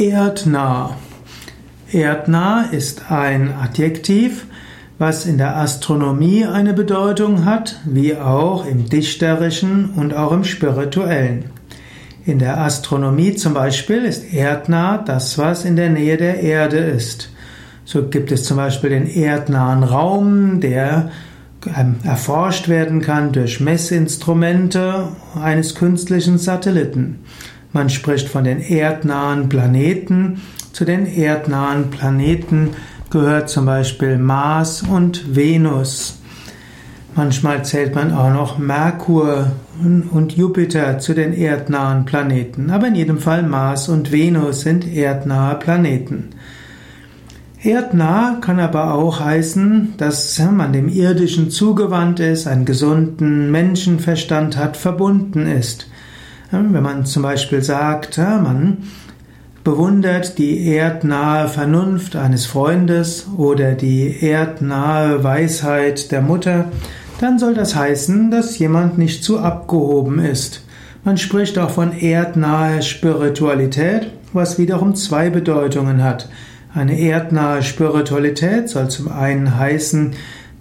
Erdnah. Erdnah ist ein Adjektiv, was in der Astronomie eine Bedeutung hat, wie auch im dichterischen und auch im spirituellen. In der Astronomie zum Beispiel ist erdnah das, was in der Nähe der Erde ist. So gibt es zum Beispiel den erdnahen Raum, der ähm, erforscht werden kann durch Messinstrumente eines künstlichen Satelliten. Man spricht von den erdnahen Planeten. Zu den erdnahen Planeten gehört zum Beispiel Mars und Venus. Manchmal zählt man auch noch Merkur und Jupiter zu den erdnahen Planeten. Aber in jedem Fall Mars und Venus sind erdnahe Planeten. Erdnah kann aber auch heißen, dass man dem Irdischen zugewandt ist, einen gesunden Menschenverstand hat, verbunden ist. Wenn man zum Beispiel sagt, man bewundert die erdnahe Vernunft eines Freundes oder die erdnahe Weisheit der Mutter, dann soll das heißen, dass jemand nicht zu abgehoben ist. Man spricht auch von erdnaher Spiritualität, was wiederum zwei Bedeutungen hat. Eine erdnahe Spiritualität soll zum einen heißen,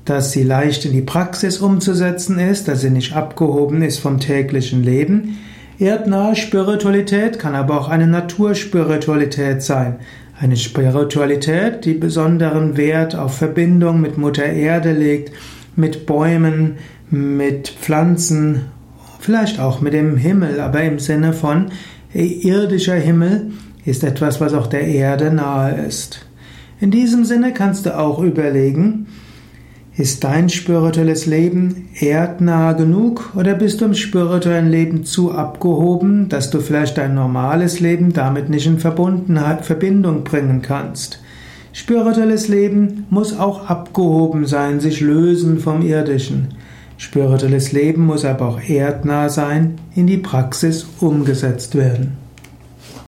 dass sie leicht in die Praxis umzusetzen ist, dass sie nicht abgehoben ist vom täglichen Leben. Erdnahe Spiritualität kann aber auch eine Naturspiritualität sein. Eine Spiritualität, die besonderen Wert auf Verbindung mit Mutter Erde legt, mit Bäumen, mit Pflanzen, vielleicht auch mit dem Himmel, aber im Sinne von irdischer Himmel ist etwas, was auch der Erde nahe ist. In diesem Sinne kannst du auch überlegen, ist dein spirituelles Leben erdnah genug oder bist du im spirituellen Leben zu abgehoben, dass du vielleicht dein normales Leben damit nicht in Verbundenheit, Verbindung bringen kannst? Spirituelles Leben muss auch abgehoben sein, sich lösen vom Irdischen. Spirituelles Leben muss aber auch erdnah sein, in die Praxis umgesetzt werden.